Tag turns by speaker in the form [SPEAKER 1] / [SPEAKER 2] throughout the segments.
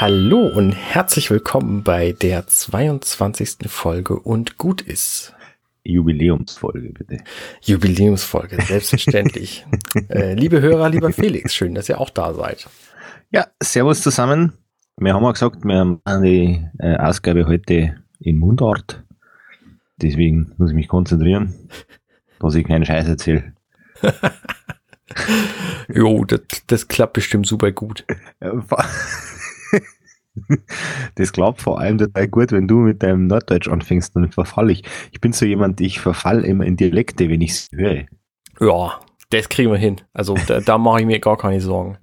[SPEAKER 1] Hallo und herzlich willkommen bei der 22. Folge und gut ist.
[SPEAKER 2] Jubiläumsfolge, bitte.
[SPEAKER 1] Jubiläumsfolge, selbstverständlich. äh, liebe Hörer, lieber Felix, schön, dass ihr auch da seid.
[SPEAKER 2] Ja, servus zusammen. Wir haben ja gesagt, wir haben die äh, Ausgabe heute in Mundart. Deswegen muss ich mich konzentrieren, dass ich keinen Scheiß erzähle.
[SPEAKER 1] jo, das, das klappt bestimmt super gut.
[SPEAKER 2] Das klappt vor allem total gut, wenn du mit deinem Norddeutsch anfängst, dann verfall ich. Ich bin so jemand, ich verfall immer in Dialekte, wenn ich es höre.
[SPEAKER 1] Ja, das kriegen wir hin. Also da, da mache ich mir gar keine Sorgen.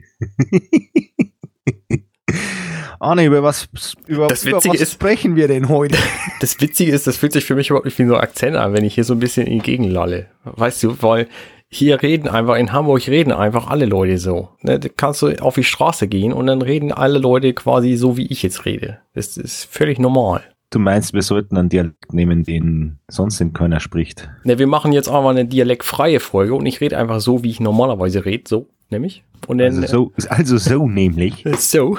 [SPEAKER 2] Arne, über was, über,
[SPEAKER 1] Das
[SPEAKER 2] über was
[SPEAKER 1] ist-
[SPEAKER 2] sprechen wir denn heute?
[SPEAKER 1] Das Witzige ist, das fühlt sich für mich überhaupt nicht wie so ein Akzent an, wenn ich hier so ein bisschen in die Gegend lalle. Weißt du, weil hier reden einfach, in Hamburg reden einfach alle Leute so. Ne, da kannst du auf die Straße gehen und dann reden alle Leute quasi so, wie ich jetzt rede. Das ist völlig normal.
[SPEAKER 2] Du meinst, wir sollten einen Dialekt nehmen, den sonst in keiner spricht.
[SPEAKER 1] Ne, wir machen jetzt aber eine dialektfreie Folge und ich rede einfach so, wie ich normalerweise rede, so, nämlich. Und dann,
[SPEAKER 2] Also so, also so nämlich.
[SPEAKER 1] so,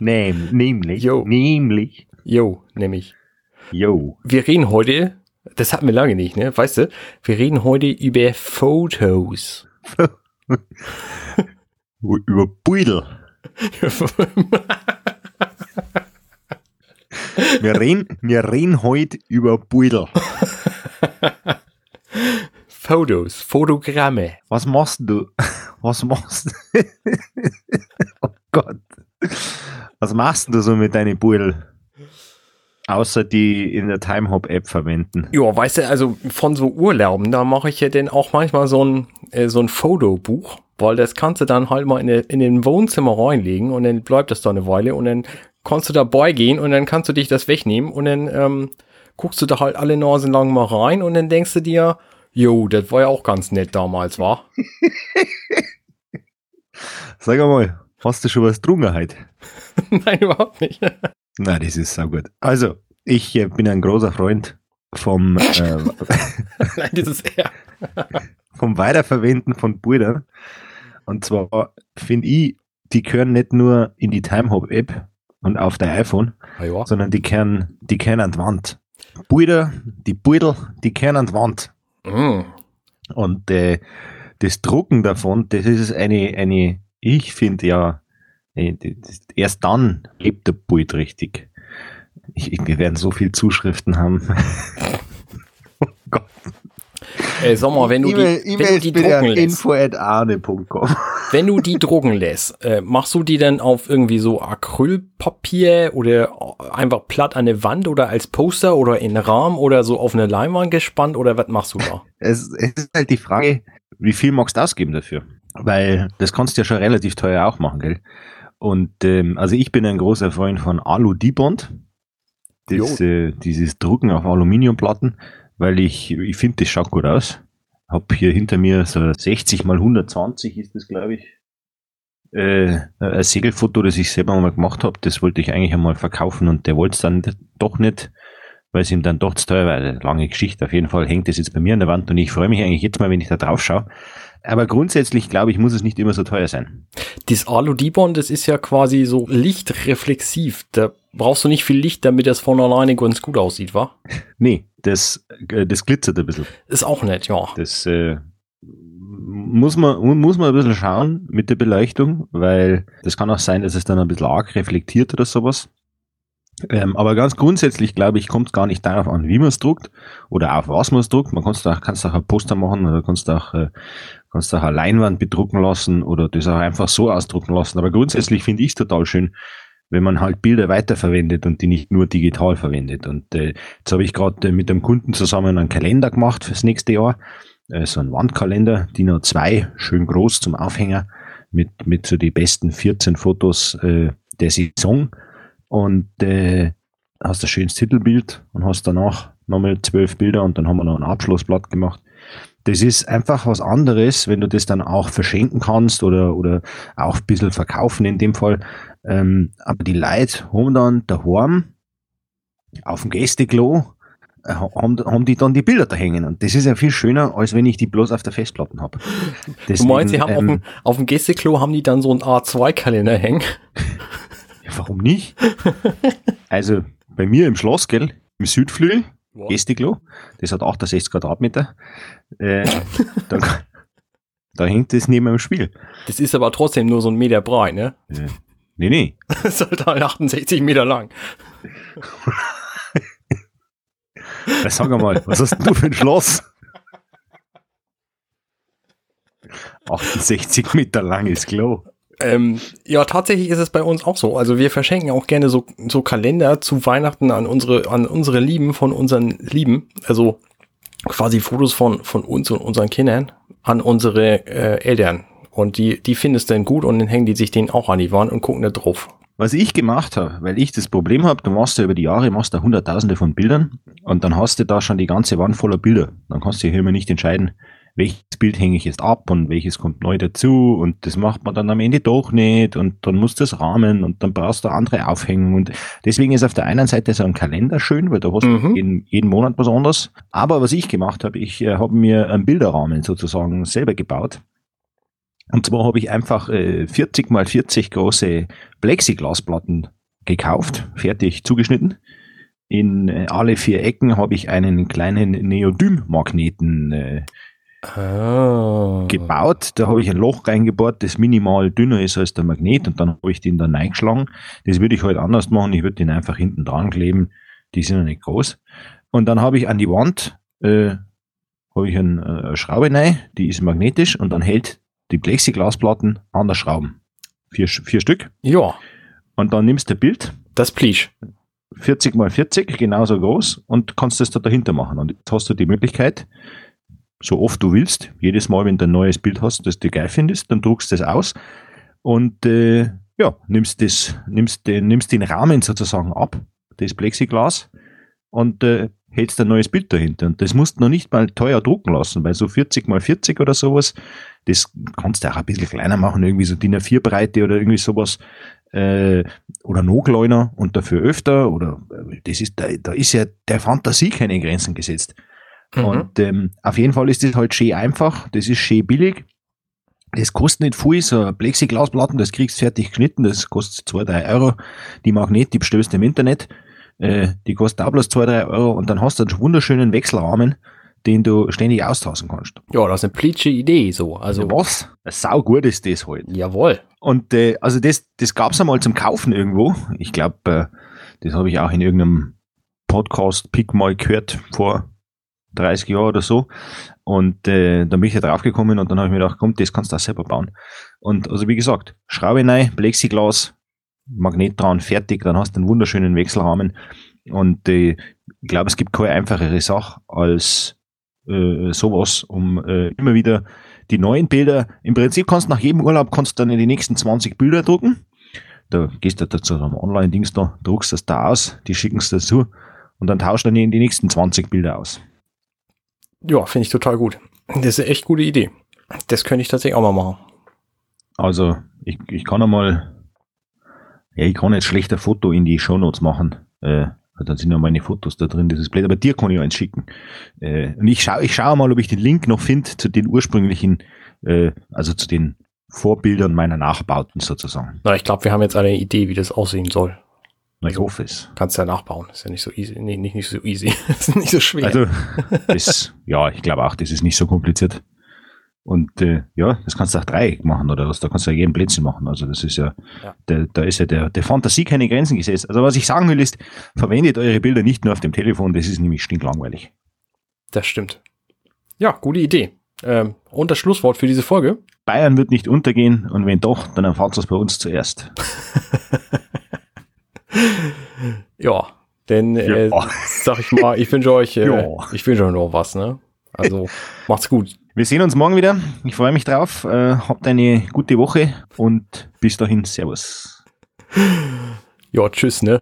[SPEAKER 2] Nehm, nämlich.
[SPEAKER 1] Jo.
[SPEAKER 2] Nämlich.
[SPEAKER 1] jo, nämlich.
[SPEAKER 2] Jo.
[SPEAKER 1] Wir reden heute, das hatten wir lange nicht, ne, weißt du, wir reden heute über Fotos.
[SPEAKER 2] Über Beudel. Wir reden, wir reden heute über Beudel.
[SPEAKER 1] Fotos, Fotogramme.
[SPEAKER 2] Was machst du? Was machst du? oh Gott. Was machst du so mit deinen Beudel? Außer die in der Timehop-App verwenden.
[SPEAKER 1] Ja, weißt du, also von so Urlauben, da mache ich ja dann auch manchmal so ein, äh, so ein Fotobuch, weil das kannst du dann halt mal in, in den Wohnzimmer reinlegen und dann bleibt das da eine Weile und dann kannst du dabei gehen und dann kannst du dich das wegnehmen und dann ähm, guckst du da halt alle Nasen lang mal rein und dann denkst du dir, jo, das war ja auch ganz nett damals, war?
[SPEAKER 2] Sag einmal, hast du schon was getrunken heute?
[SPEAKER 1] Nein, überhaupt nicht.
[SPEAKER 2] Na, das ist so gut. Also, ich äh, bin ein großer Freund vom, äh,
[SPEAKER 1] Nein, das ist eher.
[SPEAKER 2] vom Weiterverwenden von Bildern. Und zwar finde ich, die gehören nicht nur in die Timehop-App und auf dein iPhone,
[SPEAKER 1] Ah, ja.
[SPEAKER 2] sondern die gehören, die gehören an die Wand. Bilder, die Beutel, die gehören an die Wand.
[SPEAKER 1] Mm.
[SPEAKER 2] Und äh, das Drucken davon, das ist eine, eine ich finde ja, erst dann lebt der Bild richtig. Ich, wir werden so viel Zuschriften haben. oh Gott.
[SPEAKER 1] Ey, sag mal, wenn du die, wenn du die drucken lässt.
[SPEAKER 2] info at arne.com.
[SPEAKER 1] Wenn du die drucken lässt, äh, machst du die dann auf irgendwie so Acrylpapier oder einfach platt an der Wand oder als Poster oder in Rahmen oder so auf eine Leinwand gespannt oder was machst du da?
[SPEAKER 2] Es, es ist halt die Frage, wie viel magst du ausgeben dafür? Weil das kannst du ja schon relativ teuer auch machen, gell? Und ähm, also ich bin ein großer Freund von Alu-Dibond. Das, äh, dieses Drucken auf Aluminiumplatten, weil ich, ich finde, das schaut gut aus. Hab hier hinter mir so 60 mal 120 ist das, glaube ich. Äh, ein Segelfoto, das ich selber mal gemacht habe, das wollte ich eigentlich einmal verkaufen und der wollte es dann doch nicht, weil es ihm dann doch zu teuer war. Lange Geschichte. Auf jeden Fall hängt das jetzt bei mir an der Wand und ich freue mich eigentlich jetzt mal, wenn ich da drauf schaue. Aber grundsätzlich, glaube ich, muss es nicht immer so teuer sein.
[SPEAKER 1] Das Alu-Dibond, das ist ja quasi so lichtreflexiv. Da brauchst du nicht viel Licht, damit das von alleine ganz gut aussieht, wa?
[SPEAKER 2] Nee, das, äh, das glitzert ein bisschen.
[SPEAKER 1] Ist auch nett, ja.
[SPEAKER 2] Das äh, muss, man, muss man ein bisschen schauen mit der Beleuchtung, weil das kann auch sein, dass es dann ein bisschen arg reflektiert oder sowas. Ähm, aber ganz grundsätzlich, glaube ich, kommt es gar nicht darauf an, wie man es druckt oder auf was man es druckt. Man kannst auch, auch ein Poster machen oder kannst auch, äh, auch eine Leinwand bedrucken lassen oder das auch einfach so ausdrucken lassen. Aber grundsätzlich finde ich es total schön, wenn man halt Bilder weiterverwendet und die nicht nur digital verwendet. Und äh, jetzt habe ich gerade äh, mit einem Kunden zusammen einen Kalender gemacht fürs nächste Jahr. Äh, so ein Wandkalender, DIN A2, schön groß zum Aufhänger, mit, mit so die besten 14 Fotos äh, der Saison. Und äh, hast ein schönes Titelbild und hast danach nochmal zwölf Bilder und dann haben wir noch ein Abschlussblatt gemacht. Das ist einfach was anderes, wenn du das dann auch verschenken kannst oder, oder auch ein bisschen verkaufen in dem Fall. Ähm, aber die Leute haben dann daheim auf dem Gästeklo äh, haben, haben die dann die Bilder da hängen. Und das ist ja viel schöner, als wenn ich die bloß auf der Festplatte habe.
[SPEAKER 1] Du meinst, sie haben auf, dem, auf dem Gästeklo haben die dann so einen A2-Kalender hängen?
[SPEAKER 2] Warum nicht? Also bei mir im Schloss, gell, im Südflügel, Gestiklo, das hat 68 Quadratmeter. Äh, da, da hängt das neben dem Spiel.
[SPEAKER 1] Das ist aber trotzdem nur so ein Meter breit, ne?
[SPEAKER 2] Äh, nee, nee.
[SPEAKER 1] Das ist halt 68 Meter lang.
[SPEAKER 2] Sag mal, was hast denn du für ein Schloss? 68 Meter langes Klo.
[SPEAKER 1] Ähm, ja, tatsächlich ist es bei uns auch so. Also wir verschenken auch gerne so, so Kalender zu Weihnachten an unsere, an unsere Lieben von unseren Lieben. Also quasi Fotos von, von uns und unseren Kindern an unsere äh, Eltern. Und die, die finden es dann gut und dann hängen die sich den auch an die Wand und gucken da drauf.
[SPEAKER 2] Was ich gemacht habe, weil ich das Problem habe, du machst ja über die Jahre, machst da hunderttausende von Bildern und dann hast du da schon die ganze Wand voller Bilder. Dann kannst du hier immer nicht entscheiden, welches Bild hänge ich jetzt ab und welches kommt neu dazu und das macht man dann am Ende doch nicht und dann muss das rahmen und dann brauchst du andere Aufhängen und deswegen ist auf der einen Seite so ein Kalender schön, weil da hast du
[SPEAKER 1] Mhm.
[SPEAKER 2] jeden, jeden Monat was anderes. Aber was ich gemacht habe, ich äh, habe mir einen Bilderrahmen sozusagen selber gebaut. Und zwar habe ich einfach äh, 40 mal 40 große Plexiglasplatten gekauft, fertig zugeschnitten. In äh, alle vier Ecken habe ich einen kleinen Neodym-Magneten äh,
[SPEAKER 1] Ah.
[SPEAKER 2] gebaut. Da habe ich ein Loch reingebohrt, das minimal dünner ist als der Magnet und dann habe ich den da reingeschlagen. Das würde ich heute anders machen. Ich würde den einfach hinten dran kleben. Die sind ja nicht groß. Und dann habe ich an die Wand äh, habe ich ein, äh, eine Schraube rein, die ist magnetisch und dann hält die Plexiglasplatten an der Schrauben. Vier, vier Stück.
[SPEAKER 1] Ja,
[SPEAKER 2] Und dann nimmst du ein Bild,
[SPEAKER 1] das Plisch.
[SPEAKER 2] 40 mal 40, genauso groß, und kannst das da dahinter machen. Und jetzt hast du die Möglichkeit, so oft du willst, jedes Mal, wenn du ein neues Bild hast, das du geil findest, dann druckst du das aus und äh, ja, nimmst, das, nimmst, den, nimmst den Rahmen sozusagen ab, das Plexiglas, und äh, hältst ein neues Bild dahinter. Und das musst du noch nicht mal teuer drucken lassen, weil so 40 mal 40 oder sowas, das kannst du auch ein bisschen kleiner machen, irgendwie so DIN A4 Breite oder irgendwie sowas, äh, oder noch kleiner und dafür öfter, oder äh, das ist, da, da ist ja der Fantasie keine Grenzen gesetzt.
[SPEAKER 1] Mhm.
[SPEAKER 2] Und ähm, auf jeden Fall ist das halt schön einfach, das ist schön billig. Das kostet nicht viel, so Plexiglasplatten, das kriegst du fertig geschnitten, das kostet 2, 3 Euro. Die Magnet, die bestellst du im Internet, äh, die kostet auch bloß 2, 3 Euro und dann hast du einen wunderschönen Wechselrahmen, den du ständig austauschen kannst.
[SPEAKER 1] Ja, das ist eine plitsche Idee so. Also,
[SPEAKER 2] was? Sau gut ist das halt.
[SPEAKER 1] jawohl.
[SPEAKER 2] Und äh, also das, das gab's einmal zum Kaufen irgendwo. Ich glaube, äh, das habe ich auch in irgendeinem Podcast-Pick mal gehört vor 30 Jahren oder so. Und äh, dann bin ich ja draufgekommen und dann habe ich mir gedacht, komm, das kannst du auch selber bauen. Und also wie gesagt, Schraube rein, Plexiglas, Magnet dran, fertig, dann hast du einen wunderschönen Wechselrahmen. Und äh, ich glaube, es gibt keine einfachere Sache als äh, sowas, um äh, immer wieder die neuen Bilder, im Prinzip kannst du nach jedem Urlaub kannst du dann in die nächsten 20 Bilder drucken. Da gehst du da zu einem Online-Dings da, druckst das da aus, die schicken es dazu und dann tauschst du in die nächsten 20 Bilder aus.
[SPEAKER 1] Ja, finde ich total gut. Das ist eine echt gute Idee. Das könnte ich tatsächlich auch mal machen.
[SPEAKER 2] Also, ich, ich kann einmal, ja, ich kann jetzt schlechter Foto in die Shownotes machen. Äh, dann sind ja meine Fotos da drin, das ist blöd, aber dir kann ich eins schicken. Äh, und ich schaue ich schau mal, ob ich den Link noch finde zu den ursprünglichen, äh, also zu den Vorbildern meiner Nachbauten sozusagen.
[SPEAKER 1] Na, ich glaube, wir haben jetzt eine Idee, wie das aussehen soll.
[SPEAKER 2] Hoffe es.
[SPEAKER 1] Kannst ja nachbauen. Ist ja nicht so easy. Nee, nicht, nicht so easy. ist nicht so schwer.
[SPEAKER 2] Also, das, ja, ich glaube auch, das ist nicht so kompliziert. Und äh, ja, das kannst du auch Dreieck machen oder was, da kannst du ja jeden Blödsinn machen. Also das ist ja,
[SPEAKER 1] Ja.
[SPEAKER 2] Der, da ist ja der, der Fantasie keine Grenzen gesetzt. Also was ich sagen will ist, verwendet eure Bilder nicht nur auf dem Telefon, das ist nämlich stinklangweilig.
[SPEAKER 1] das stimmt. Ja, gute Idee. Ähm, und das Schlusswort für diese Folge.
[SPEAKER 2] Bayern wird nicht untergehen und wenn doch, dann erfahrt es bei uns zuerst.
[SPEAKER 1] Ja, denn äh,
[SPEAKER 2] Ja.
[SPEAKER 1] sag ich mal, ich wünsche euch, äh,
[SPEAKER 2] Ja.
[SPEAKER 1] ich wünsche euch noch was, ne? Also macht's gut.
[SPEAKER 2] Wir sehen uns morgen wieder. Ich freue mich drauf. Äh, habt eine gute Woche und bis dahin, Servus.
[SPEAKER 1] Ja, tschüss, ne?